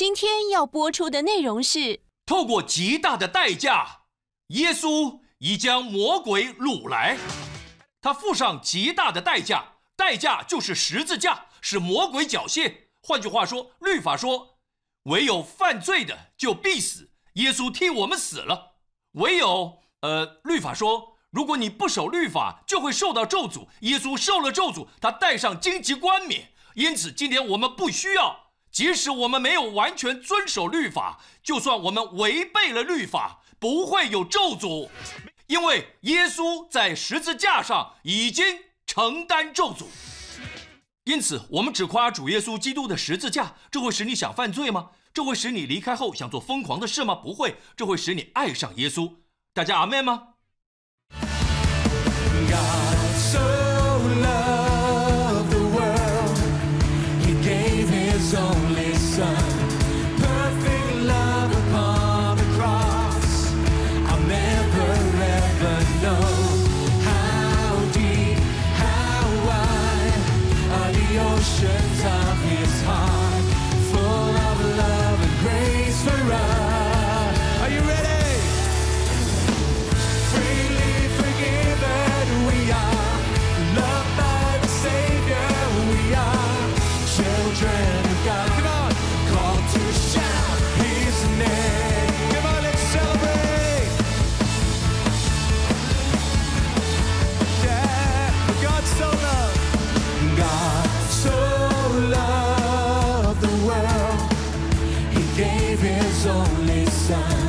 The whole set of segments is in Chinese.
今天要播出的内容是：透过极大的代价，耶稣已将魔鬼掳来。他付上极大的代价，代价就是十字架，使魔鬼缴械。换句话说，律法说，唯有犯罪的就必死。耶稣替我们死了。唯有，呃，律法说，如果你不守律法，就会受到咒诅。耶稣受了咒诅，他戴上荆棘冠冕。因此，今天我们不需要，即使我们没有完全遵守律法，就算我们违背了律法，不会有咒诅。因为耶稣在十字架上已经承担咒诅，因此我们只夸主耶稣基督的十字架，这会使你想犯罪吗？这会使你离开后想做疯狂的事吗？不会，这会使你爱上耶稣。大家阿门吗？inside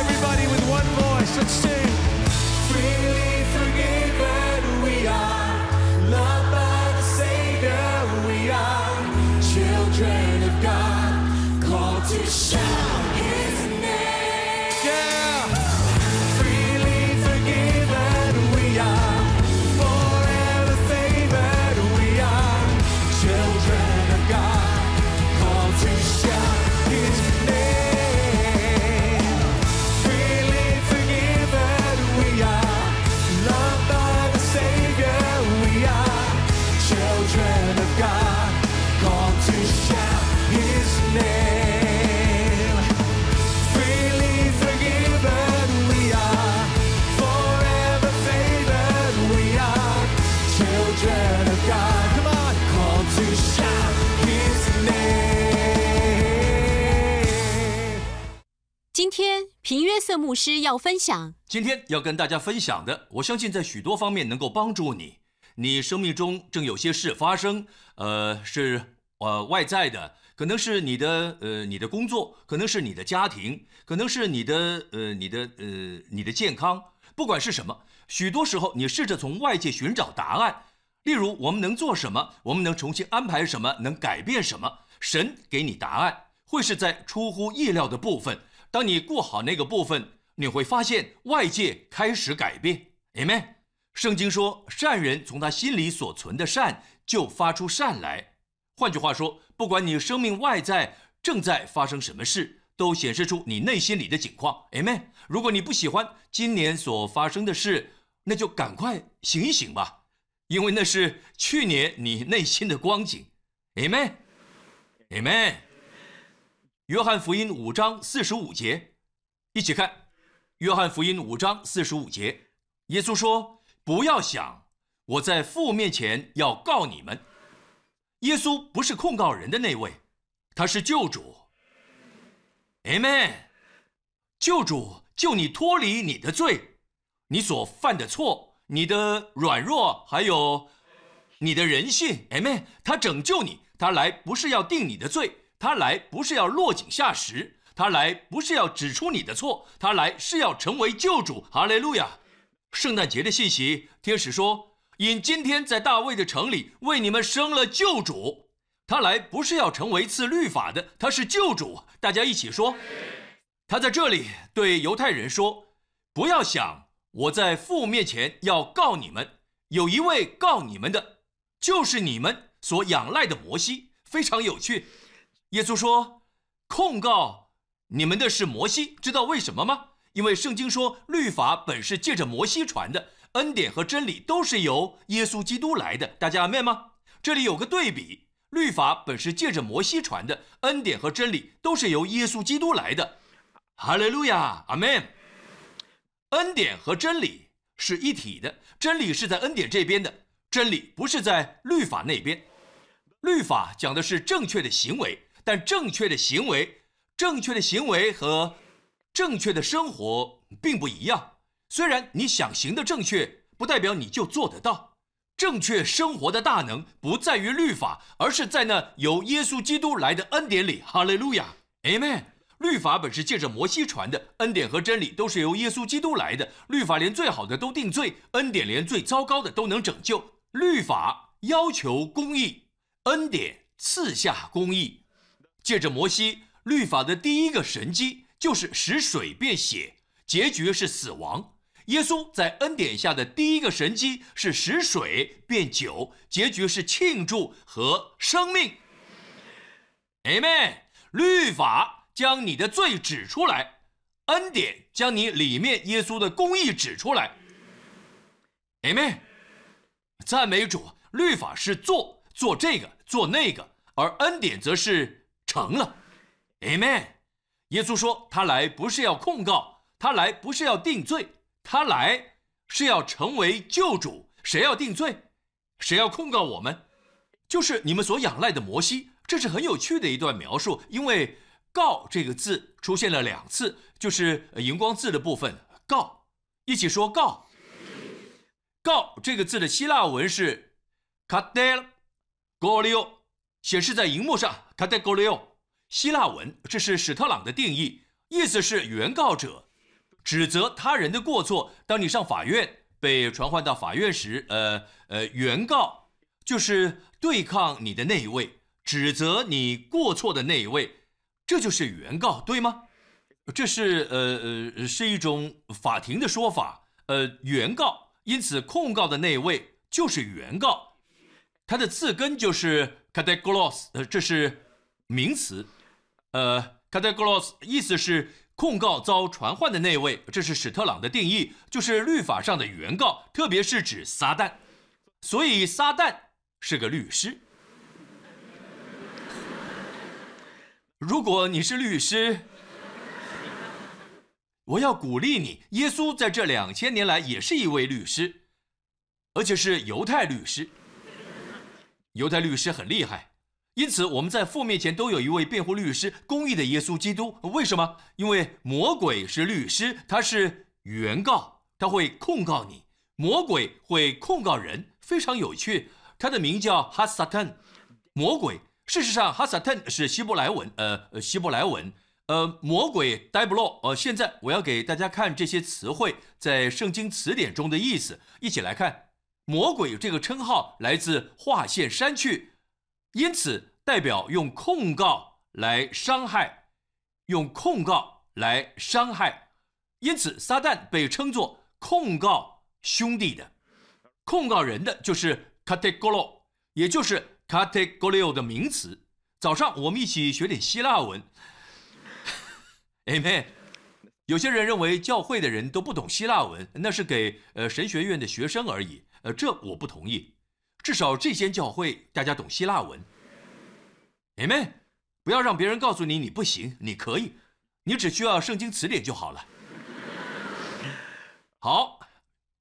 Everybody with one voice, let's sing. 平约瑟牧师要分享，今天要跟大家分享的，我相信在许多方面能够帮助你。你生命中正有些事发生，呃，是呃外在的，可能是你的呃你的工作，可能是你的家庭，可能是你的呃你的呃你的健康，不管是什么，许多时候你试着从外界寻找答案。例如，我们能做什么？我们能重新安排什么？能改变什么？神给你答案，会是在出乎意料的部分。当你过好那个部分。你会发现外界开始改变，Amen。圣经说，善人从他心里所存的善就发出善来。换句话说，不管你生命外在正在发生什么事，都显示出你内心里的景况，Amen。如果你不喜欢今年所发生的事，那就赶快醒一醒吧，因为那是去年你内心的光景，Amen，Amen。约翰福音五章四十五节。一起看《约翰福音》五章四十五节，耶稣说：“不要想我在父面前要告你们。”耶稣不是控告人的那位，他是救主。Amen。救主救你脱离你的罪，你所犯的错，你的软弱，还有你的人性。Amen。他拯救你，他来不是要定你的罪，他来不是要落井下石，他来不是要指出你的错，他来是要成为救主。哈利路亚！圣诞节的信息，天使说。因今天在大卫的城里为你们生了救主，他来不是要成为赐律法的，他是救主。大家一起说，他在这里对犹太人说：“不要想我在父面前要告你们，有一位告你们的，就是你们所仰赖的摩西。”非常有趣。耶稣说：“控告你们的是摩西，知道为什么吗？因为圣经说律法本是借着摩西传的。”恩典和真理都是由耶稣基督来的，大家阿门吗？这里有个对比，律法本是借着摩西传的，恩典和真理都是由耶稣基督来的。哈利路亚，阿门。恩典和真理是一体的，真理是在恩典这边的，真理不是在律法那边。律法讲的是正确的行为，但正确的行为、正确的行为和正确的生活并不一样。虽然你想行的正确，不代表你就做得到。正确生活的大能不在于律法，而是在那由耶稣基督来的恩典里。哈利路亚，Amen。律法本是借着摩西传的，恩典和真理都是由耶稣基督来的。律法连最好的都定罪，恩典连最糟糕的都能拯救。律法要求公义，恩典赐下公义。借着摩西，律法的第一个神迹就是使水变血，结局是死亡。耶稣在恩典下的第一个神迹是使水变酒，结局是庆祝和生命。Amen。律法将你的罪指出来，恩典将你里面耶稣的公义指出来。Amen。赞美主，律法是做做这个做那个，而恩典则是成了。Amen。耶稣说他来不是要控告，他来不是要定罪。他来是要成为救主，谁要定罪，谁要控告我们，就是你们所仰赖的摩西。这是很有趣的一段描述，因为“告”这个字出现了两次，就是荧光字的部分“告”，一起说“告”。告这个字的希腊文是 “kadel golio”，显示在荧幕上 “kadel golio”。希腊文，这是史特朗的定义，意思是原告者。指责他人的过错。当你上法院被传唤到法院时，呃呃，原告就是对抗你的那一位，指责你过错的那一位，这就是原告，对吗？这是呃呃是一种法庭的说法。呃，原告，因此控告的那一位就是原告，它的字根就是 kategolos，呃，这是名词。呃，kategolos 意思是。控告遭传唤的那位，这是史特朗的定义，就是律法上的原告，特别是指撒旦。所以撒旦是个律师。如果你是律师，我要鼓励你。耶稣在这两千年来也是一位律师，而且是犹太律师。犹太律师很厉害。因此，我们在父面前都有一位辩护律师，公义的耶稣基督。为什么？因为魔鬼是律师，他是原告，他会控告你。魔鬼会控告人，非常有趣。他的名叫哈萨坦，魔鬼。事实上，哈萨坦是希伯来文，呃，希伯来文，呃，魔鬼 d 布 b l 呃，现在我要给大家看这些词汇在圣经词典中的意思，一起来看。魔鬼这个称号来自划线删去。因此，代表用控告来伤害，用控告来伤害。因此，撒旦被称作控告兄弟的，控告人的就是 kategolo，也就是 kategolio 的名词。早上我们一起学点希腊文。Amen。有些人认为教会的人都不懂希腊文，那是给呃神学院的学生而已。呃，这我不同意。至少这些教会大家懂希腊文，Amen。不要让别人告诉你你不行，你可以。你只需要圣经词典就好了。好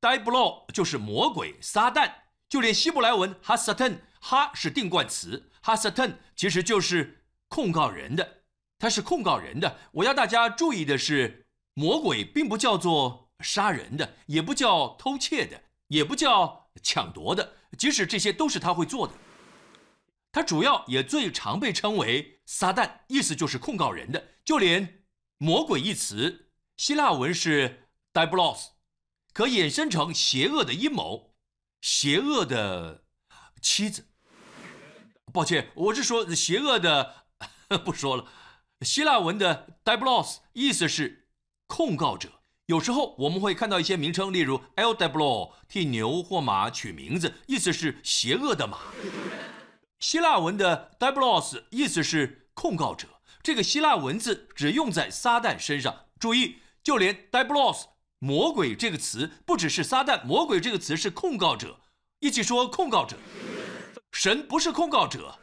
，Diablo 就是魔鬼、撒旦，就连希伯来文哈撒 n 哈是定冠词，哈撒 n 其实就是控告人的，它是控告人的。我要大家注意的是，魔鬼并不叫做杀人的，也不叫偷窃的，也不叫抢夺的，即使这些都是他会做的。它主要也最常被称为撒旦，意思就是控告人的。就连魔鬼一词，希腊文是 diabolos，可衍生成邪恶的阴谋、邪恶的妻子。抱歉，我是说邪恶的，不说了。希腊文的 diabolos 意思是控告者。有时候我们会看到一些名称，例如 l diablo 替牛或马取名字，意思是邪恶的马。希腊文的 d e b l o s 意思是控告者，这个希腊文字只用在撒旦身上。注意，就连 d e b l o s 魔鬼这个词，不只是撒旦，魔鬼这个词是控告者。一起说控告者，神不是控告者，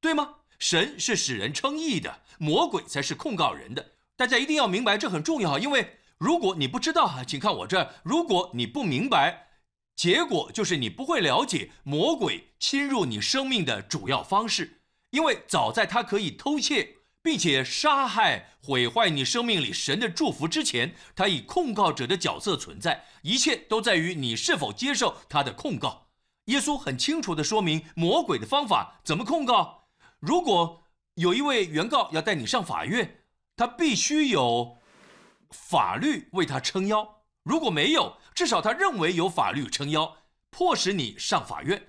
对吗？神是使人称义的，魔鬼才是控告人的。大家一定要明白，这很重要，因为如果你不知道，请看我这；如果你不明白。结果就是你不会了解魔鬼侵入你生命的主要方式，因为早在他可以偷窃并且杀害、毁坏你生命里神的祝福之前，他以控告者的角色存在。一切都在于你是否接受他的控告。耶稣很清楚地说明魔鬼的方法怎么控告。如果有一位原告要带你上法院，他必须有法律为他撑腰。如果没有，至少他认为有法律撑腰，迫使你上法院。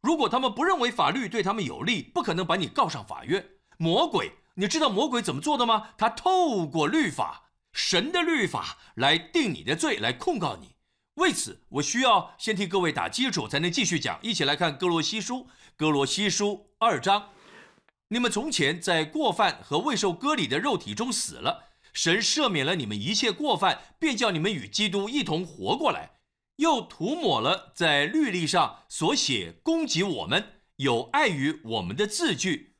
如果他们不认为法律对他们有利，不可能把你告上法院。魔鬼，你知道魔鬼怎么做的吗？他透过律法，神的律法来定你的罪，来控告你。为此，我需要先替各位打基础，才能继续讲。一起来看哥罗西书，哥罗西书二章。你们从前在过犯和未受割礼的肉体中死了。神赦免了你们一切过犯，便叫你们与基督一同活过来，又涂抹了在律例上所写攻击我们、有碍于我们的字句。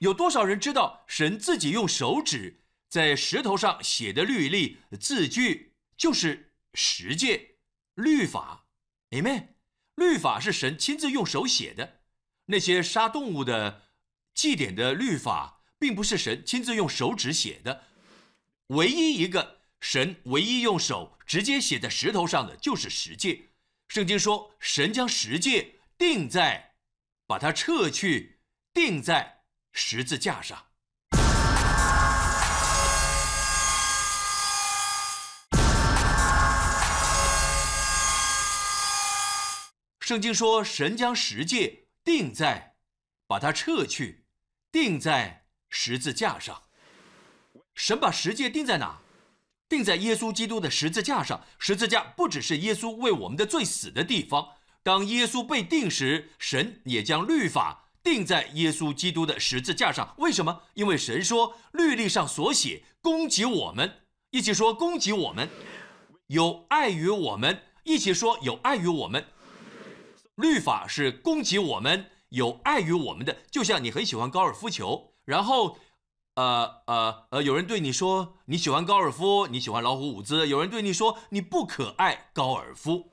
有多少人知道神自己用手指在石头上写的律例字句就是十诫律法？Amen。律法是神亲自用手写的，那些杀动物的祭典的律法，并不是神亲自用手指写的。唯一一个神唯一用手直接写在石头上的就是十诫。圣经说，神将十诫钉在，把它撤去，钉在十字架上。圣经说，神将十诫钉在，把它撤去，钉在十字架上。神把十诫定在哪？定在耶稣基督的十字架上。十字架不只是耶稣为我们的罪死的地方。当耶稣被定时，神也将律法定在耶稣基督的十字架上。为什么？因为神说，律例上所写攻击我们，一起说攻击我们，有碍于我们，一起说有碍于我们。律法是攻击我们，有碍于我们的。就像你很喜欢高尔夫球，然后。呃呃呃，有人对你说你喜欢高尔夫，你喜欢老虎伍兹；有人对你说你不可爱高尔夫，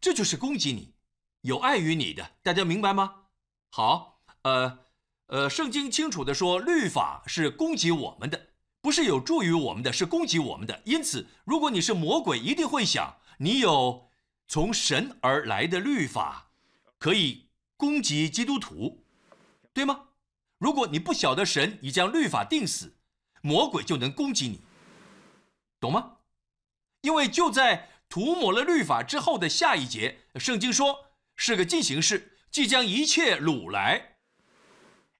这就是攻击你，有碍于你的，大家明白吗？好，呃呃，圣经清楚的说，律法是攻击我们的，不是有助于我们的，是攻击我们的。因此，如果你是魔鬼，一定会想，你有从神而来的律法，可以攻击基督徒，对吗？如果你不晓得神已将律法定死，魔鬼就能攻击你，懂吗？因为就在涂抹了律法之后的下一节，圣经说是个进行式，即将一切掳来。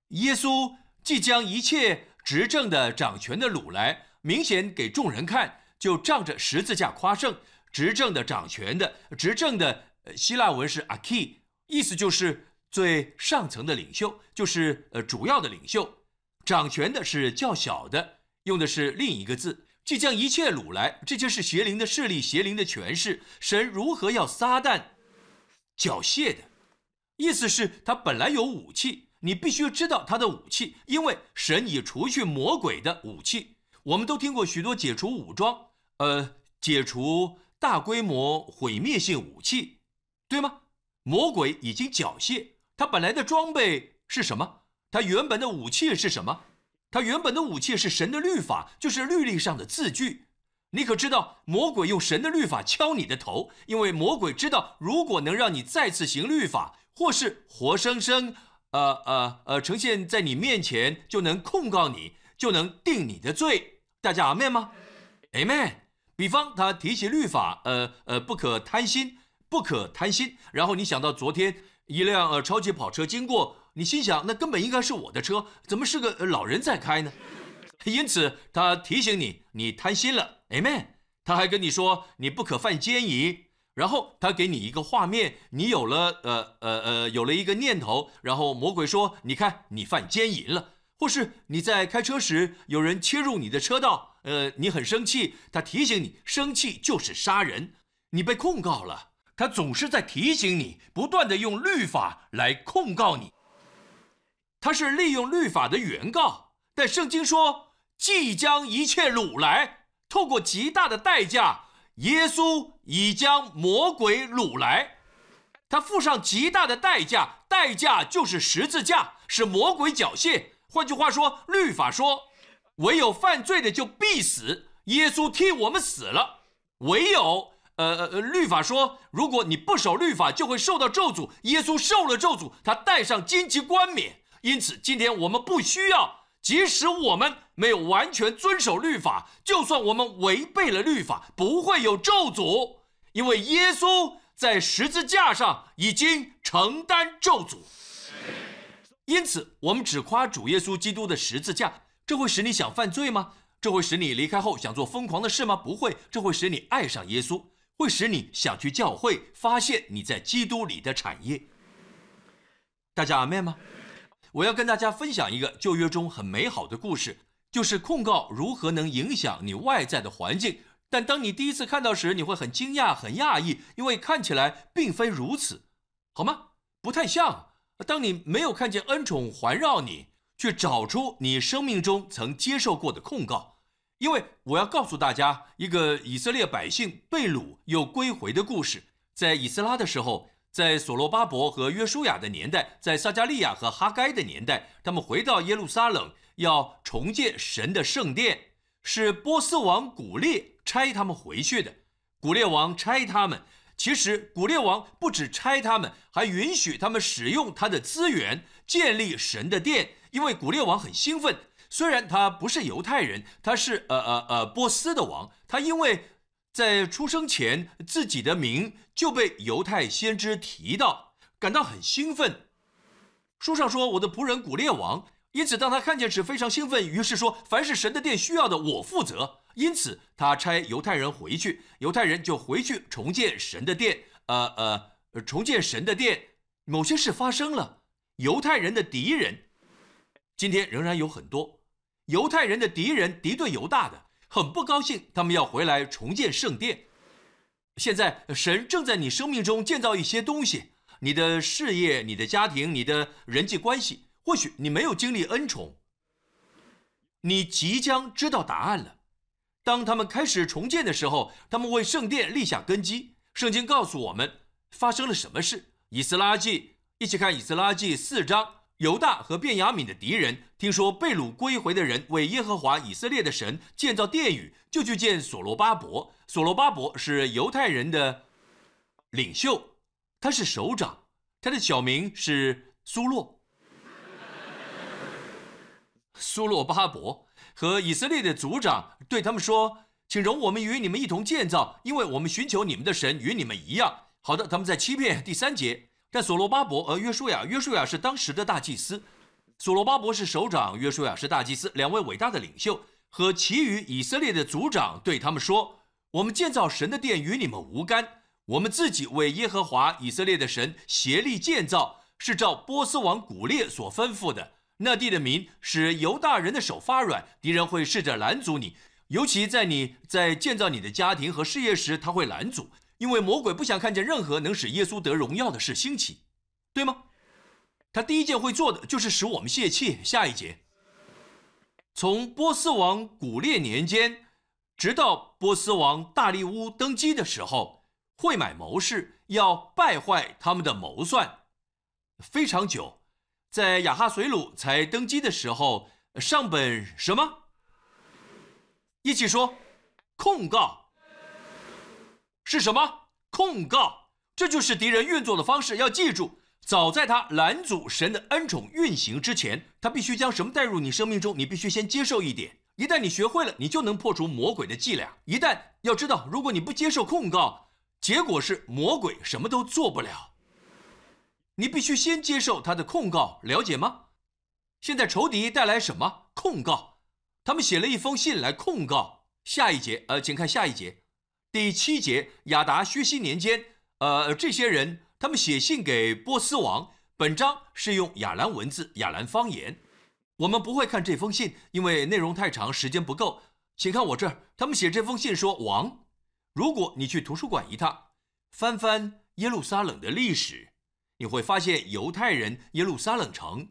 耶稣即将一切执政的掌权的掳来，明显给众人看，就仗着十字架夸胜。执政的掌权的执政的希腊文是 a k i 意思就是。最上层的领袖就是呃主要的领袖，掌权的是较小的，用的是另一个字。即将一切掳来，这就是邪灵的势力，邪灵的权势。神如何要撒旦缴械的？意思是，他本来有武器，你必须知道他的武器，因为神已除去魔鬼的武器。我们都听过许多解除武装，呃，解除大规模毁灭性武器，对吗？魔鬼已经缴械，他本来的装备是什么？他原本的武器是什么？他原本的武器是神的律法，就是律例上的字句。你可知道，魔鬼用神的律法敲你的头，因为魔鬼知道，如果能让你再次行律法，或是活生生，呃呃呃，呈现在你面前，就能控告你，就能定你的罪。大家阿门吗？Amen。比方他提起律法，呃呃，不可贪心，不可贪心。然后你想到昨天一辆呃超级跑车经过，你心想，那根本应该是我的车，怎么是个老人在开呢？因此他提醒你，你贪心了，Amen。他还跟你说，你不可犯奸淫。然后他给你一个画面，你有了呃呃呃有了一个念头，然后魔鬼说：“你看，你犯奸淫了。”或是你在开车时有人切入你的车道，呃，你很生气，他提醒你，生气就是杀人，你被控告了。他总是在提醒你，不断的用律法来控告你。他是利用律法的原告，但圣经说，即将一切掳来，透过极大的代价。耶稣已将魔鬼掳来，他付上极大的代价，代价就是十字架，是魔鬼缴械。换句话说，律法说，唯有犯罪的就必死。耶稣替我们死了。唯有，呃呃呃，律法说，如果你不守律法，就会受到咒诅。耶稣受了咒诅，他戴上荆棘冠冕。因此，今天我们不需要。即使我们没有完全遵守律法，就算我们违背了律法，不会有咒诅，因为耶稣在十字架上已经承担咒诅。因此，我们只夸主耶稣基督的十字架，这会使你想犯罪吗？这会使你离开后想做疯狂的事吗？不会，这会使你爱上耶稣，会使你想去教会，发现你在基督里的产业。大家阿门吗？我要跟大家分享一个旧约中很美好的故事，就是控告如何能影响你外在的环境。但当你第一次看到时，你会很惊讶、很讶异，因为看起来并非如此，好吗？不太像。当你没有看见恩宠环绕你，去找出你生命中曾接受过的控告。因为我要告诉大家一个以色列百姓被掳又归回的故事，在以斯拉的时候。在所罗巴伯和约书亚的年代，在撒加利亚和哈该的年代，他们回到耶路撒冷，要重建神的圣殿，是波斯王古列差他们回去的。古列王差他们，其实古列王不止差他们，还允许他们使用他的资源建立神的殿。因为古列王很兴奋，虽然他不是犹太人，他是呃呃呃波斯的王，他因为。在出生前，自己的名就被犹太先知提到，感到很兴奋。书上说：“我的仆人古列王。”因此，当他看见时，非常兴奋。于是说：“凡是神的殿需要的，我负责。”因此，他差犹太人回去，犹太人就回去重建神的殿。呃呃，重建神的殿，某些事发生了。犹太人的敌人，今天仍然有很多犹太人的敌人敌对犹大的。很不高兴，他们要回来重建圣殿。现在神正在你生命中建造一些东西，你的事业、你的家庭、你的人际关系。或许你没有经历恩宠，你即将知道答案了。当他们开始重建的时候，他们为圣殿立下根基。圣经告诉我们发生了什么事。以斯拉记，一起看以斯拉记四章。犹大和便雅悯的敌人听说被掳归回的人为耶和华以色列的神建造殿宇，就去见所罗巴伯。所罗巴伯是犹太人的领袖，他是首长，他的小名是苏洛。苏洛巴伯和以色列的族长对他们说：“请容我们与你们一同建造，因为我们寻求你们的神与你们一样。”好的，他们在欺骗。第三节。但所罗巴伯和约书亚，约书亚是当时的大祭司，所罗巴伯是首长，约书亚是大祭司，两位伟大的领袖和其余以色列的族长对他们说：“我们建造神的殿与你们无干，我们自己为耶和华以色列的神协力建造，是照波斯王古列所吩咐的。那地的民使犹大人的手发软，敌人会试着拦阻你，尤其在你在建造你的家庭和事业时，他会拦阻。”因为魔鬼不想看见任何能使耶稣得荣耀的事兴起，对吗？他第一件会做的就是使我们泄气。下一节，从波斯王古列年间，直到波斯王大利乌登基的时候，会买谋士要败坏他们的谋算，非常久。在亚哈随鲁才登基的时候，上本什么？一起说，控告是什么？控告，这就是敌人运作的方式。要记住，早在他拦阻神的恩宠运行之前，他必须将什么带入你生命中？你必须先接受一点。一旦你学会了，你就能破除魔鬼的伎俩。一旦要知道，如果你不接受控告，结果是魔鬼什么都做不了。你必须先接受他的控告，了解吗？现在仇敌带来什么控告？他们写了一封信来控告。下一节，呃，请看下一节，第七节，亚达薛西年间，呃，这些人他们写信给波斯王。本章是用亚兰文字、亚兰方言。我们不会看这封信，因为内容太长，时间不够。请看我这儿，他们写这封信说：“王，如果你去图书馆一趟，翻翻耶路撒冷的历史，你会发现犹太人耶路撒冷城，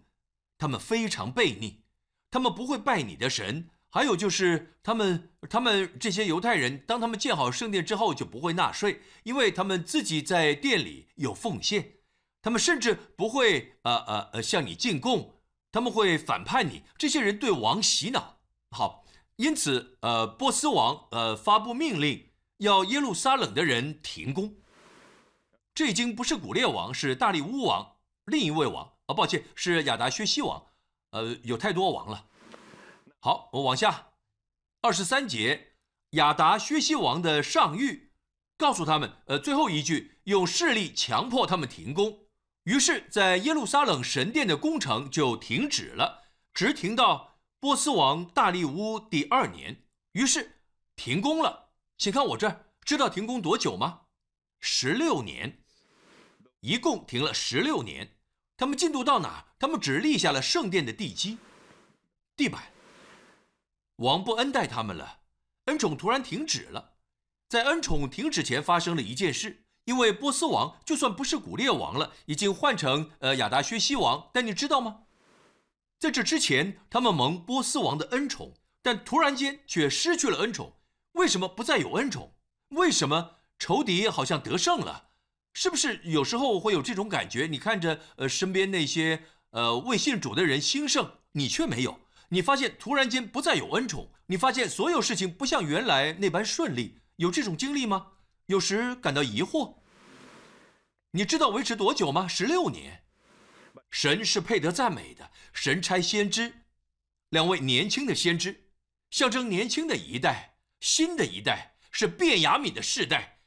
他们非常悖逆。”他们不会拜你的神，还有就是他们，他们这些犹太人，当他们建好圣殿之后，就不会纳税，因为他们自己在店里有奉献。他们甚至不会呃呃呃向你进贡，他们会反叛你。这些人对王洗脑，好，因此呃，波斯王呃发布命令，要耶路撒冷的人停工。这已经不是古列王，是大利乌王，另一位王啊，抱歉，是亚达薛西王。呃，有太多王了。好，我往下，二十三节，亚达薛西王的上谕，告诉他们，呃，最后一句用势力强迫他们停工，于是，在耶路撒冷神殿的工程就停止了，直停到波斯王大利乌第二年，于是停工了。请看我这儿，知道停工多久吗？十六年，一共停了十六年。他们进度到哪？他们只立下了圣殿的地基、地板。王不恩待他们了，恩宠突然停止了。在恩宠停止前，发生了一件事。因为波斯王就算不是古列王了，已经换成呃亚达薛西王。但你知道吗？在这之前，他们蒙波斯王的恩宠，但突然间却失去了恩宠。为什么不再有恩宠？为什么仇敌好像得胜了？是不是有时候会有这种感觉？你看着呃身边那些呃未信主的人兴盛，你却没有。你发现突然间不再有恩宠，你发现所有事情不像原来那般顺利。有这种经历吗？有时感到疑惑。你知道维持多久吗？十六年。神是配得赞美的。神差先知，两位年轻的先知，象征年轻的一代，新的一代是变雅敏的世代。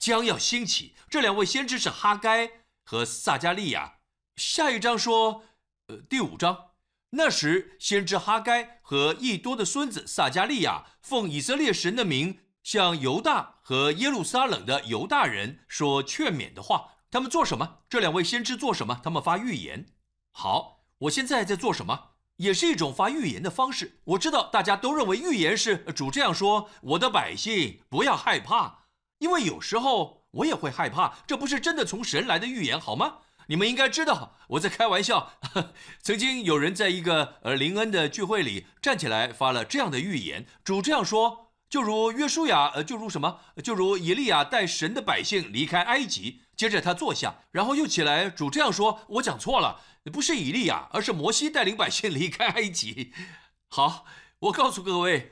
将要兴起，这两位先知是哈该和撒加利亚。下一章说，呃，第五章，那时先知哈该和益多的孙子撒加利亚奉以色列神的名，向犹大和耶路撒冷的犹大人说劝勉的话。他们做什么？这两位先知做什么？他们发预言。好，我现在在做什么？也是一种发预言的方式。我知道大家都认为预言是主这样说：我的百姓不要害怕。因为有时候我也会害怕，这不是真的从神来的预言，好吗？你们应该知道我在开玩笑。曾经有人在一个呃林恩的聚会里站起来发了这样的预言，主这样说：就如约书亚，呃，就如什么，就如以利亚带神的百姓离开埃及。接着他坐下，然后又起来，主这样说：我讲错了，不是以利亚，而是摩西带领百姓离开埃及。好，我告诉各位。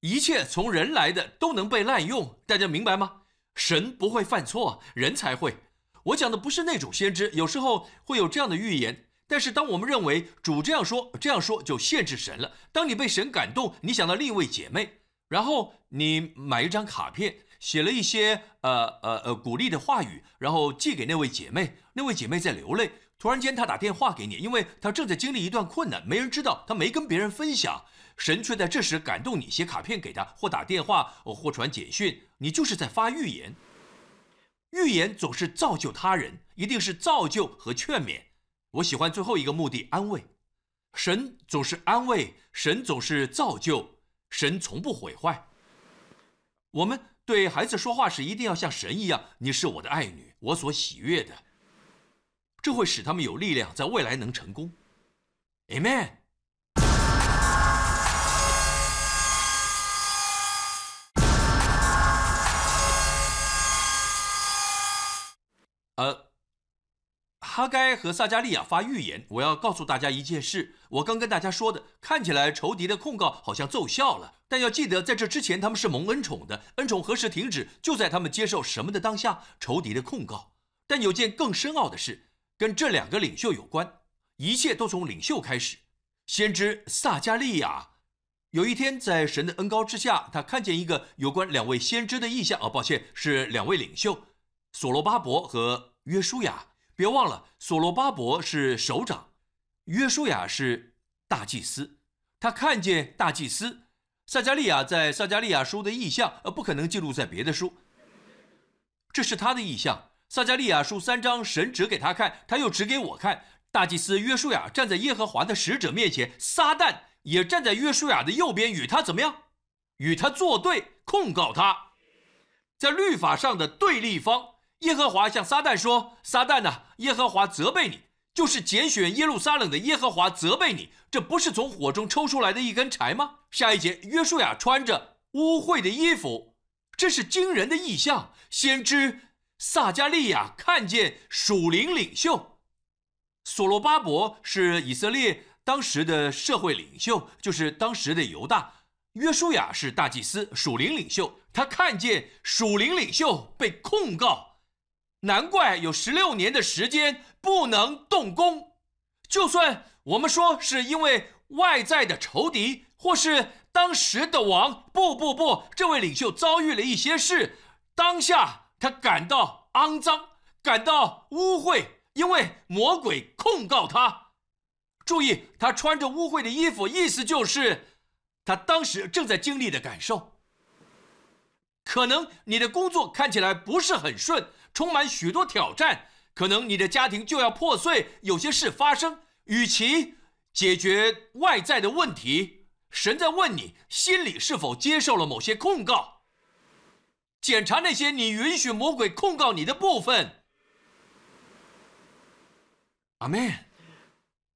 一切从人来的都能被滥用，大家明白吗？神不会犯错，人才会。我讲的不是那种先知，有时候会有这样的预言。但是当我们认为主这样说，这样说就限制神了。当你被神感动，你想到另一位姐妹，然后你买一张卡片，写了一些呃呃呃鼓励的话语，然后寄给那位姐妹，那位姐妹在流泪。突然间她打电话给你，因为她正在经历一段困难，没人知道，她没跟别人分享。神却在这时感动你，写卡片给他，或打电话，或传简讯，你就是在发预言。预言总是造就他人，一定是造就和劝勉。我喜欢最后一个目的，安慰。神总是安慰，神总是造就，神从不毁坏。我们对孩子说话时，一定要像神一样：“你是我的爱女，我所喜悦的。”这会使他们有力量，在未来能成功。Amen。他该和撒加利亚发预言，我要告诉大家一件事。我刚跟大家说的，看起来仇敌的控告好像奏效了，但要记得，在这之前他们是蒙恩宠的，恩宠何时停止，就在他们接受什么的当下，仇敌的控告。但有件更深奥的事，跟这两个领袖有关，一切都从领袖开始。先知撒加利亚有一天在神的恩高之下，他看见一个有关两位先知的意象。啊，抱歉，是两位领袖。所罗巴伯和约书亚，别忘了，所罗巴伯是首长，约书亚是大祭司。他看见大祭司撒加利亚在撒加利亚书的意象，呃，不可能记录在别的书。这是他的意象。撒加利亚书三章，神指给他看，他又指给我看。大祭司约书亚站在耶和华的使者面前，撒旦也站在约书亚的右边，与他怎么样？与他作对，控告他，在律法上的对立方。耶和华向撒旦说：“撒旦呐，耶和华责备你，就是拣选耶路撒冷的耶和华责备你，这不是从火中抽出来的一根柴吗？”下一节，约书亚穿着污秽的衣服，这是惊人的异象。先知撒加利亚看见属灵领袖，所罗巴伯是以色列当时的社会领袖，就是当时的犹大。约书亚是大祭司，属灵领袖，他看见属灵领袖被控告。难怪有十六年的时间不能动工，就算我们说是因为外在的仇敌，或是当时的王，不不不，这位领袖遭遇了一些事，当下他感到肮脏，感到污秽，因为魔鬼控告他。注意，他穿着污秽的衣服，意思就是他当时正在经历的感受。可能你的工作看起来不是很顺。充满许多挑战，可能你的家庭就要破碎，有些事发生。与其解决外在的问题，神在问你心里是否接受了某些控告，检查那些你允许魔鬼控告你的部分。阿门。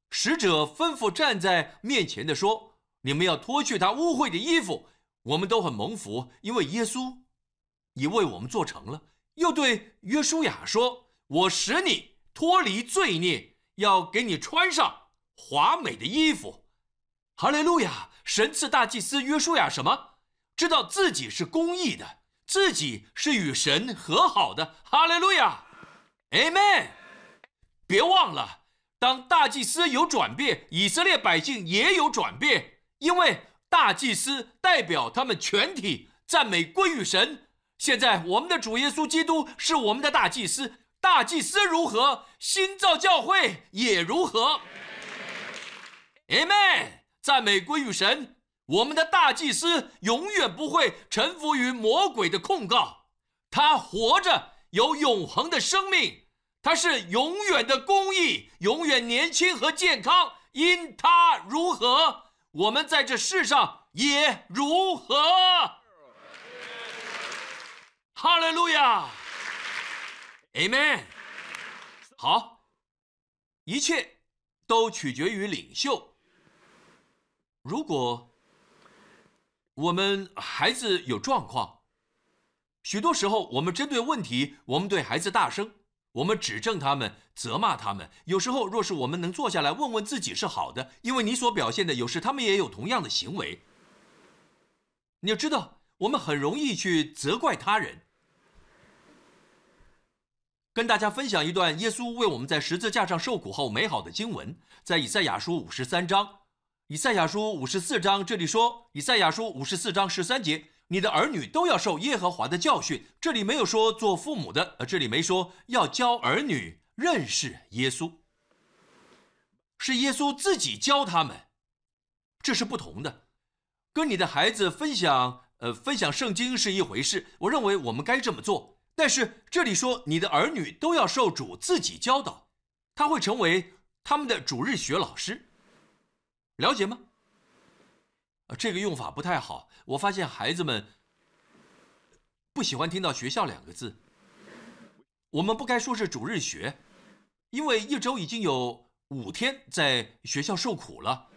使者吩咐站在面前的说：“你们要脱去他污秽的衣服。”我们都很蒙福，因为耶稣已为我们做成了。又对约书亚说：“我使你脱离罪孽，要给你穿上华美的衣服。”哈利路亚！神赐大祭司约书亚什么？知道自己是公义的，自己是与神和好的。哈利路亚，Amen。别忘了，当大祭司有转变，以色列百姓也有转变，因为大祭司代表他们全体，赞美归于神。现在我们的主耶稣基督是我们的大祭司，大祭司如何，新造教会也如何。Amen，赞美归于神。我们的大祭司永远不会臣服于魔鬼的控告，他活着有永恒的生命，他是永远的公义，永远年轻和健康。因他如何，我们在这世上也如何。哈利路亚，Amen。好，一切都取决于领袖。如果我们孩子有状况，许多时候我们针对问题，我们对孩子大声，我们指正他们，责骂他们。有时候，若是我们能坐下来问问自己是好的，因为你所表现的，有时他们也有同样的行为。你要知道，我们很容易去责怪他人。跟大家分享一段耶稣为我们在十字架上受苦后美好的经文，在以赛亚书五十三章，以赛亚书五十四章这里说，以赛亚书五十四章十三节，你的儿女都要受耶和华的教训。这里没有说做父母的，呃，这里没说要教儿女认识耶稣，是耶稣自己教他们，这是不同的。跟你的孩子分享，呃，分享圣经是一回事，我认为我们该这么做。但是这里说，你的儿女都要受主自己教导，他会成为他们的主日学老师，了解吗？这个用法不太好。我发现孩子们不喜欢听到“学校”两个字。我们不该说是主日学，因为一周已经有五天在学校受苦了，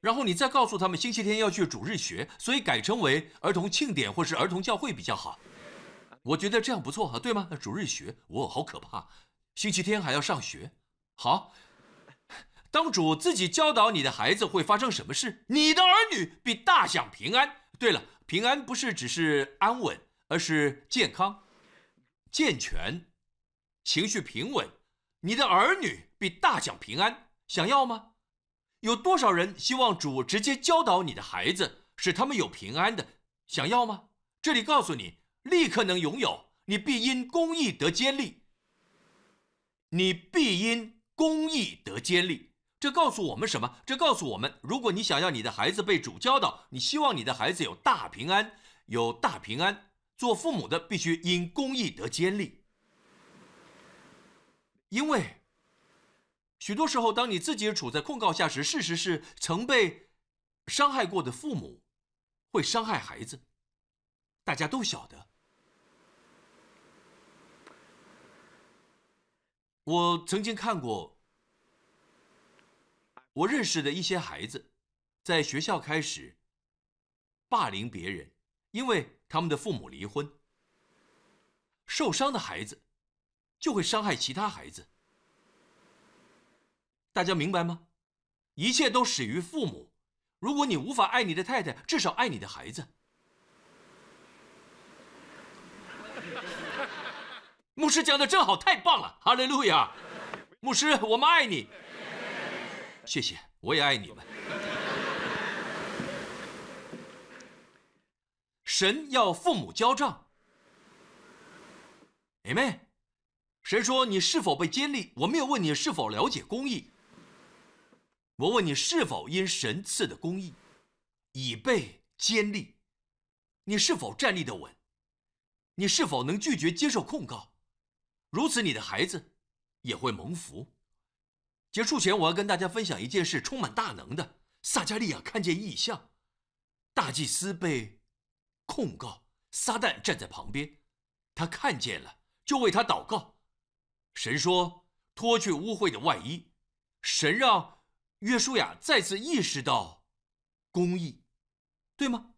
然后你再告诉他们星期天要去主日学，所以改成为儿童庆典或是儿童教会比较好。我觉得这样不错哈，对吗？主日学，我好可怕，星期天还要上学。好，当主自己教导你的孩子会发生什么事？你的儿女必大享平安。对了，平安不是只是安稳，而是健康、健全、情绪平稳。你的儿女必大享平安，想要吗？有多少人希望主直接教导你的孩子，使他们有平安的？想要吗？这里告诉你，立刻能拥有。你必因公义得坚立。你必因公义得坚立。这告诉我们什么？这告诉我们，如果你想要你的孩子被主教导，你希望你的孩子有大平安，有大平安，做父母的必须因公义得坚立。因为许多时候，当你自己处在控告下时，事实是曾被伤害过的父母会伤害孩子，大家都晓得。我曾经看过，我认识的一些孩子在学校开始霸凌别人，因为他们的父母离婚，受伤的孩子。就会伤害其他孩子，大家明白吗？一切都始于父母。如果你无法爱你的太太，至少爱你的孩子。牧师讲的真好，太棒了，哈利路亚！牧师，我们爱你。谢谢，我也爱你们。神要父母交账，Amen。神说：“你是否被监立？我没有问你是否了解公义，我问你是否因神赐的公义已被监立？你是否站立的稳？你是否能拒绝接受控告？如此，你的孩子也会蒙福。”结束前，我要跟大家分享一件事，充满大能的。撒加利亚看见异象，大祭司被控告，撒旦站在旁边，他看见了，就为他祷告。神说：“脱去污秽的外衣。”神让约书亚再次意识到公义，对吗？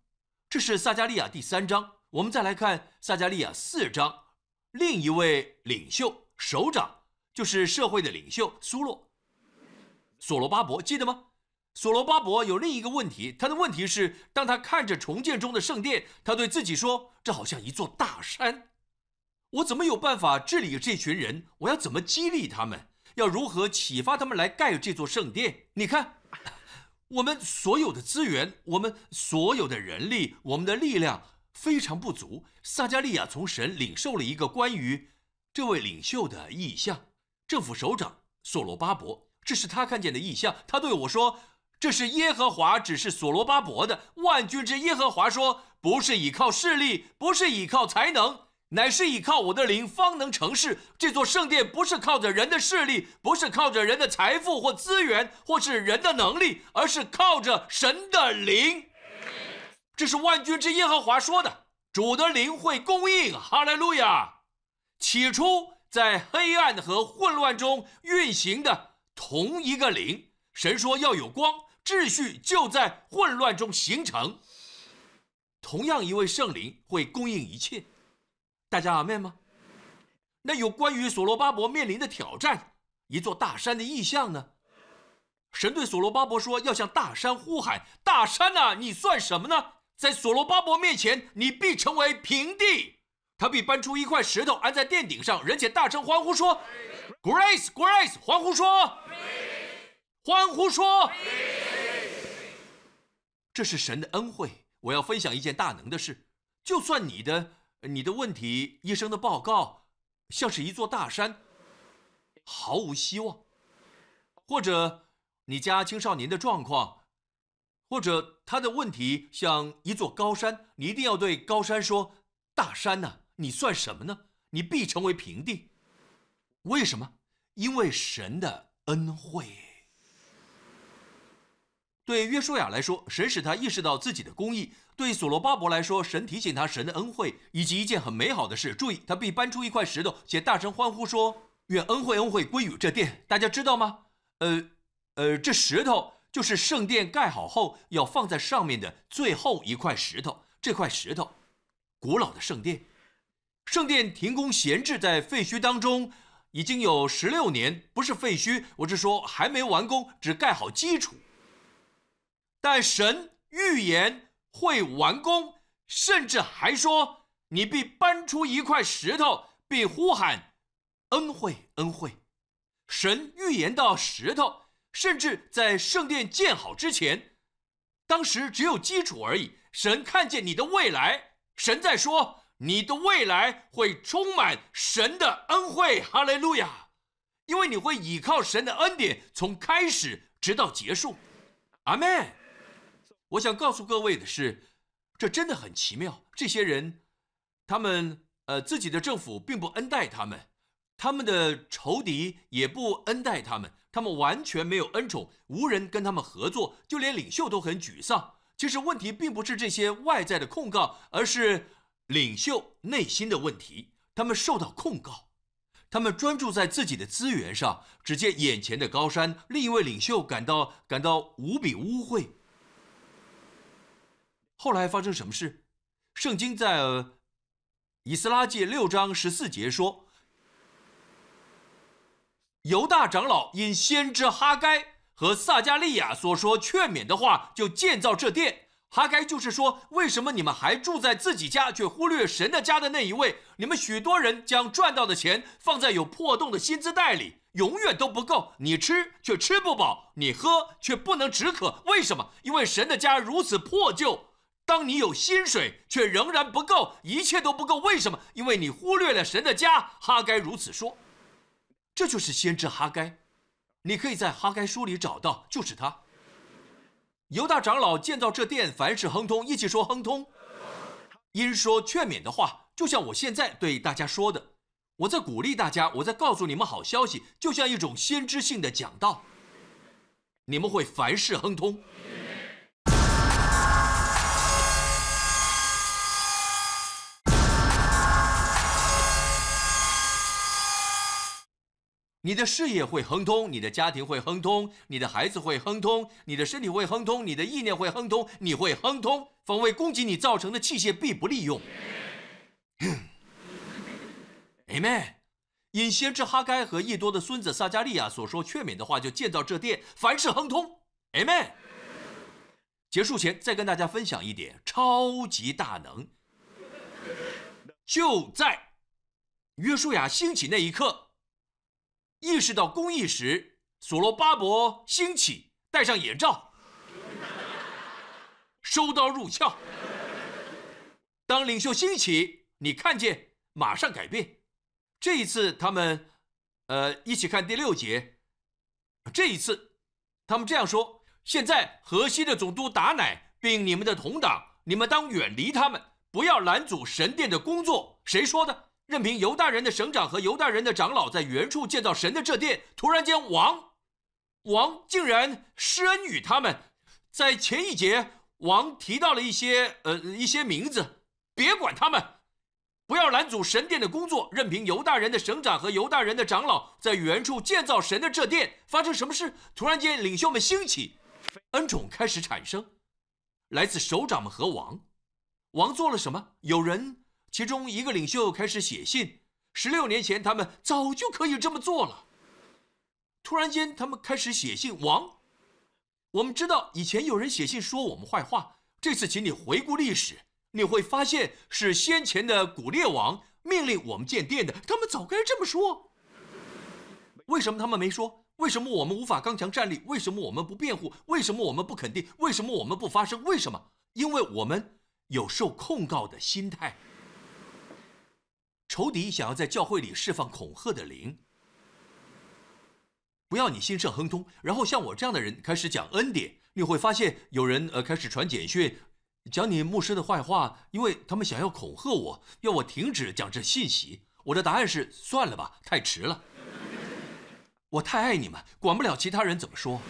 这是撒加利亚第三章。我们再来看撒加利亚四章，另一位领袖首长就是社会的领袖苏洛索罗巴伯，记得吗？索罗巴伯有另一个问题，他的问题是：当他看着重建中的圣殿，他对自己说：“这好像一座大山。”我怎么有办法治理这群人？我要怎么激励他们？要如何启发他们来盖这座圣殿？你看，我们所有的资源，我们所有的人力，我们的力量非常不足。撒加利亚从神领受了一个关于这位领袖的意象，政府首长索罗巴伯，这是他看见的意象。他对我说：“这是耶和华指示索罗巴伯的。万军之耶和华说，不是依靠势力，不是依靠才能。”乃是依靠我的灵方能成事。这座圣殿不是靠着人的势力，不是靠着人的财富或资源，或是人的能力，而是靠着神的灵。这是万军之耶和华说的。主的灵会供应。哈利路亚！起初在黑暗和混乱中运行的同一个灵，神说要有光，秩序就在混乱中形成。同样一位圣灵会供应一切。大家阿妹吗？那有关于所罗巴伯面临的挑战，一座大山的意象呢？神对所罗巴伯说：“要向大山呼喊，大山呐，你算什么呢？在所罗巴伯面前，你必成为平地。他必搬出一块石头安在殿顶上，人且大声欢呼说：‘Grace，Grace！’ 欢呼说，欢呼说，这是神的恩惠。我要分享一件大能的事，就算你的。”你的问题，医生的报告像是一座大山，毫无希望；或者你家青少年的状况，或者他的问题像一座高山，你一定要对高山说：“大山呐，你算什么呢？你必成为平地。”为什么？因为神的恩惠。对约书亚来说，神使他意识到自己的公义；对所罗巴伯来说，神提醒他神的恩惠以及一件很美好的事。注意，他必搬出一块石头，且大声欢呼说：“愿恩惠恩惠归于这殿。”大家知道吗？呃呃，这石头就是圣殿盖好后要放在上面的最后一块石头。这块石头，古老的圣殿，圣殿停工闲置在废墟当中，已经有十六年，不是废墟，我是说还没完工，只盖好基础。但神预言会完工，甚至还说你必搬出一块石头，并呼喊恩惠，恩惠。神预言到石头，甚至在圣殿建好之前，当时只有基础而已。神看见你的未来，神在说你的未来会充满神的恩惠，哈利路亚！因为你会倚靠神的恩典，从开始直到结束，阿门。我想告诉各位的是，这真的很奇妙。这些人，他们呃自己的政府并不恩待他们，他们的仇敌也不恩待他们，他们完全没有恩宠，无人跟他们合作，就连领袖都很沮丧。其实问题并不是这些外在的控告，而是领袖内心的问题。他们受到控告，他们专注在自己的资源上，只见眼前的高山。另一位领袖感到感到无比污秽。后来发生什么事？圣经在以斯拉记六章十四节说：“犹大长老因先知哈该。”和撒加利亚所说劝勉的话，就建造这殿。哈该就是说，为什么你们还住在自己家，却忽略神的家的那一位？你们许多人将赚到的钱放在有破洞的薪资袋里，永远都不够。你吃却吃不饱，你喝却不能止渴。为什么？因为神的家如此破旧。当你有薪水，却仍然不够，一切都不够。为什么？因为你忽略了神的家。哈该如此说。这就是先知哈该。你可以在哈该书里找到，就是他。犹大长老建造这殿，凡事亨通，一起说亨通。因说劝勉的话，就像我现在对大家说的，我在鼓励大家，我在告诉你们好消息，就像一种先知性的讲道。你们会凡事亨通。你的事业会亨通，你的家庭会亨通，你的孩子会亨通，你的身体会亨通，你的意念会亨通，你会亨通。防卫攻击你造成的器械必不利用。Amen。因先知哈该和易多的孙子撒加利亚所说劝勉的话，就建造这殿，凡事亨通。Amen。结束前再跟大家分享一点超级大能，就在约书亚兴起那一刻。意识到公义时，所罗巴伯兴起，戴上眼罩，收刀入鞘。当领袖兴起，你看见马上改变。这一次，他们，呃，一起看第六节。这一次，他们这样说：现在河西的总督达乃，并你们的同党，你们当远离他们，不要拦阻神殿的工作。谁说的？任凭犹大人的省长和犹大人的长老在原处建造神的这殿，突然间王，王竟然施恩于他们。在前一节，王提到了一些呃一些名字，别管他们，不要拦阻神殿的工作。任凭犹大人的省长和犹大人的长老在原处建造神的这殿。发生什么事？突然间，领袖们兴起，恩宠开始产生，来自首长们和王。王做了什么？有人。其中一个领袖开始写信。十六年前，他们早就可以这么做了。突然间，他们开始写信。王，我们知道以前有人写信说我们坏话。这次，请你回顾历史，你会发现是先前的古列王命令我们建殿的。他们早该这么说。为什么他们没说？为什么我们无法刚强站立？为什么我们不辩护？为什么我们不肯定？为什么我们不发声？为什么？因为我们有受控告的心态。仇敌想要在教会里释放恐吓的灵，不要你兴盛亨通，然后像我这样的人开始讲恩典，你会发现有人呃开始传简讯，讲你牧师的坏话，因为他们想要恐吓我，要我停止讲这信息。我的答案是算了吧，太迟了。我太爱你们，管不了其他人怎么说。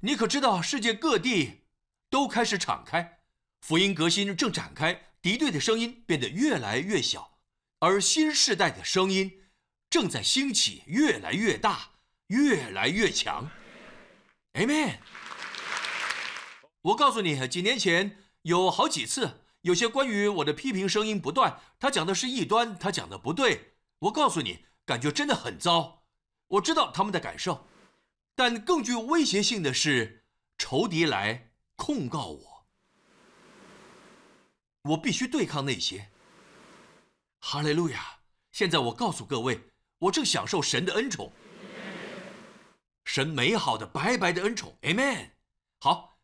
你可知道世界各地都开始敞开，福音革新正展开，敌对的声音变得越来越小。而新时代的声音正在兴起，越来越大，越来越强。Amen。我告诉你，几年前有好几次，有些关于我的批评声音不断，他讲的是异端，他讲的不对。我告诉你，感觉真的很糟。我知道他们的感受，但更具威胁性的是仇敌来控告我，我必须对抗那些。哈利路亚！现在我告诉各位，我正享受神的恩宠，神美好的白白的恩宠。Amen。好。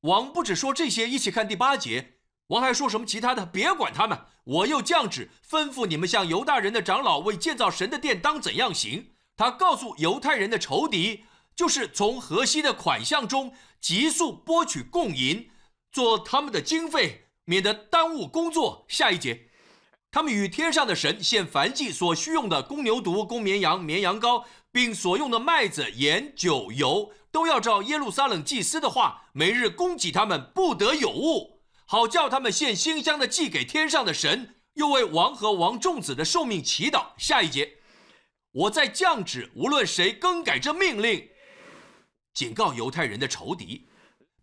王不止说这些，一起看第八节。王还说什么其他的？别管他们，我又降旨吩咐你们向犹大人的长老为建造神的殿当怎样行。他告诉犹太人的仇敌，就是从河西的款项中急速拨取供银，做他们的经费，免得耽误工作。下一节，他们与天上的神献燔祭所需用的公牛犊、公绵羊、绵羊羔，并所用的麦子、盐、酒、油。都要照耶路撒冷祭司的话，每日供给他们，不得有误，好叫他们献馨香的祭给天上的神，又为王和王众子的寿命祈祷。下一节，我在降旨，无论谁更改这命令，警告犹太人的仇敌，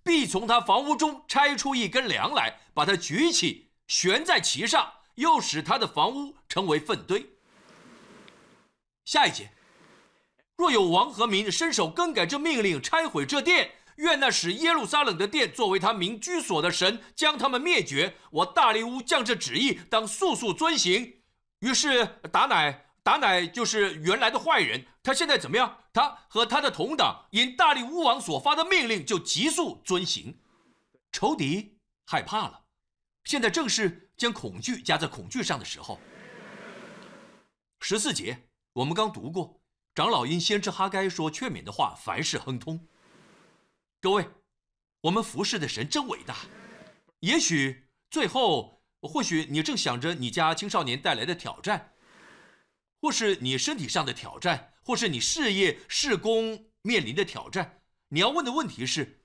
必从他房屋中拆出一根梁来，把它举起，悬在其上，又使他的房屋成为粪堆。下一节。若有王和民伸手更改这命令，拆毁这殿，愿那使耶路撒冷的殿作为他民居所的神将他们灭绝。我大利乌将这旨意当速速遵行。于是达乃，达乃就是原来的坏人，他现在怎么样？他和他的同党因大力乌王所发的命令就急速遵行。仇敌害怕了，现在正是将恐惧加在恐惧上的时候。十四节我们刚读过。长老因先知哈该说劝勉的话，凡事亨通。各位，我们服侍的神真伟大。也许最后，或许你正想着你家青少年带来的挑战，或是你身体上的挑战，或是你事业、事工面临的挑战。你要问的问题是：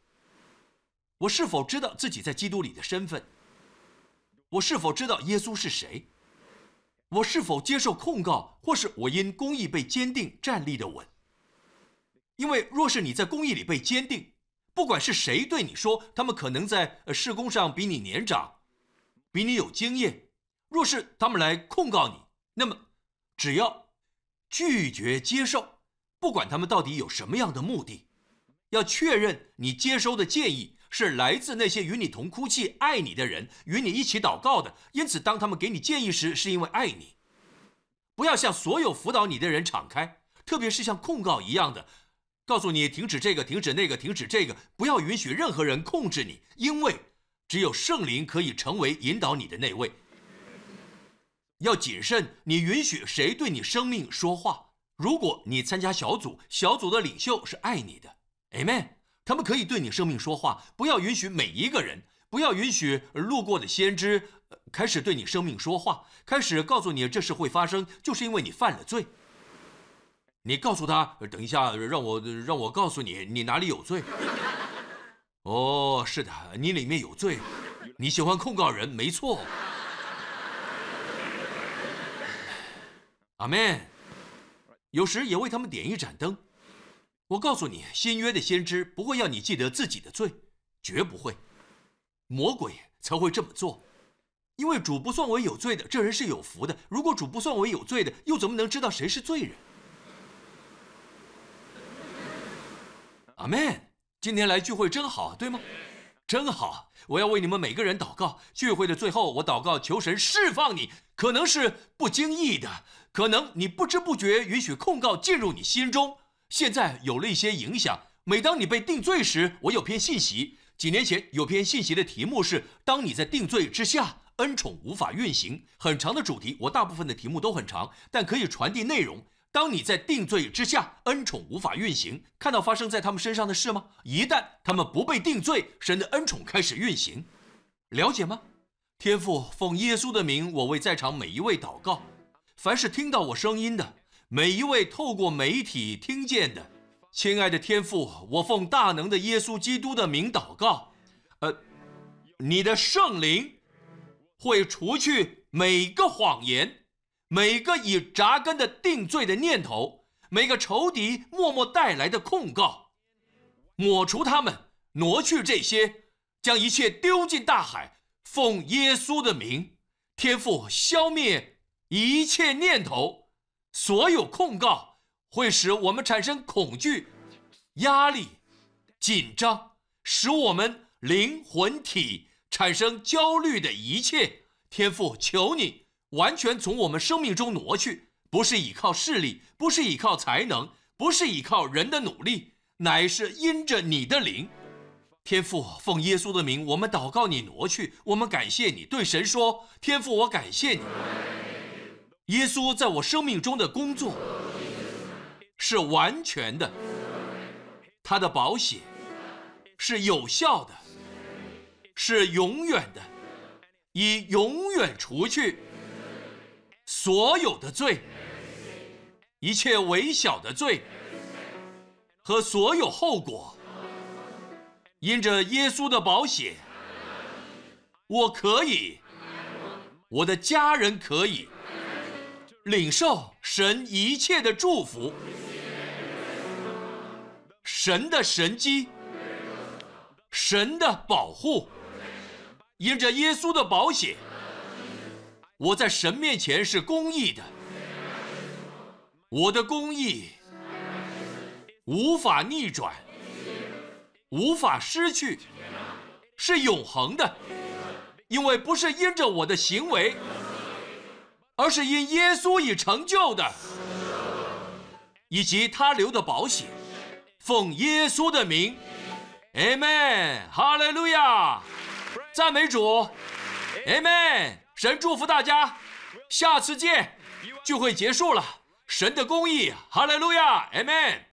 我是否知道自己在基督里的身份？我是否知道耶稣是谁？我是否接受控告，或是我因公义被坚定站立的稳？因为若是你在公义里被坚定，不管是谁对你说，他们可能在事工上比你年长，比你有经验，若是他们来控告你，那么只要拒绝接受，不管他们到底有什么样的目的，要确认你接收的建议。是来自那些与你同哭泣、爱你的人，与你一起祷告的。因此，当他们给你建议时，是因为爱你。不要向所有辅导你的人敞开，特别是像控告一样的，告诉你停止这个、停止那个、停止这个。不要允许任何人控制你，因为只有圣灵可以成为引导你的那位。要谨慎，你允许谁对你生命说话？如果你参加小组，小组的领袖是爱你的，Amen。他们可以对你生命说话，不要允许每一个人，不要允许路过的先知开始对你生命说话，开始告诉你这事会发生，就是因为你犯了罪。你告诉他，等一下，让我让我告诉你，你哪里有罪？哦，是的，你里面有罪，你喜欢控告人，没错。阿门。有时也为他们点一盏灯。我告诉你，新约的先知不会要你记得自己的罪，绝不会。魔鬼才会这么做，因为主不算为有罪的，这人是有福的。如果主不算为有罪的，又怎么能知道谁是罪人？阿门。今天来聚会真好，对吗？真好。我要为你们每个人祷告。聚会的最后，我祷告求神释放你。可能是不经意的，可能你不知不觉允许控告进入你心中。现在有了一些影响。每当你被定罪时，我有篇信息。几年前有篇信息的题目是“当你在定罪之下，恩宠无法运行”。很长的主题，我大部分的题目都很长，但可以传递内容。当你在定罪之下，恩宠无法运行，看到发生在他们身上的事吗？一旦他们不被定罪，神的恩宠开始运行，了解吗？天父，奉耶稣的名，我为在场每一位祷告。凡是听到我声音的。每一位透过媒体听见的，亲爱的天父，我奉大能的耶稣基督的名祷告，呃，你的圣灵会除去每个谎言，每个已扎根的定罪的念头，每个仇敌默默带来的控告，抹除他们，挪去这些，将一切丢进大海。奉耶稣的名，天父消灭一切念头，所有控告会使我们产生恐惧、压力、紧张，使我们灵魂体产生焦虑的一切。天父，求你完全从我们生命中挪去。不是依靠势力，不是依靠才能，不是依靠人的努力，乃是因着你的灵。天父，奉耶稣的名，我们祷告你挪去。我们感谢你，对神说：“天父，我感谢你。耶稣在我生命中的工作是完全的，他的保险是有效的，是永远的，以永远除去所有的罪。”一切微小的罪和所有后果，因着耶稣的保险，我可以，我的家人可以领受神一切的祝福，神的神机，神的保护，因着耶稣的保险，我在神面前是公义的。我的公义无法逆转，无法失去，是永恒的，因为不是因着我的行为，而是因耶稣已成就的，以及他留的保险。奉耶稣的名，Amen，哈利路亚，赞美主，Amen，神祝福大家，下次见，聚会结束了。神的公义，哈利路亚，阿门。